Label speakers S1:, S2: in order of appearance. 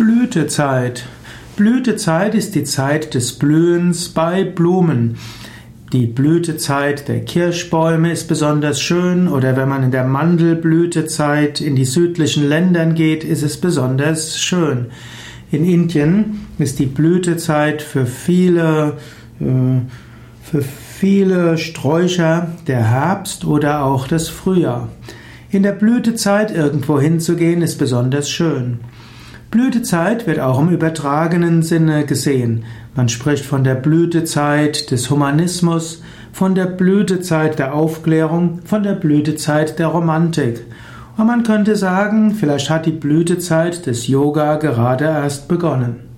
S1: Blütezeit. Blütezeit ist die Zeit des Blühens bei Blumen. Die Blütezeit der Kirschbäume ist besonders schön oder wenn man in der Mandelblütezeit in die südlichen Ländern geht, ist es besonders schön. In Indien ist die Blütezeit für viele, äh, für viele Sträucher der Herbst oder auch das Frühjahr. In der Blütezeit irgendwo hinzugehen ist besonders schön. Blütezeit wird auch im übertragenen Sinne gesehen. Man spricht von der Blütezeit des Humanismus, von der Blütezeit der Aufklärung, von der Blütezeit der Romantik. Und man könnte sagen, vielleicht hat die Blütezeit des Yoga gerade erst begonnen.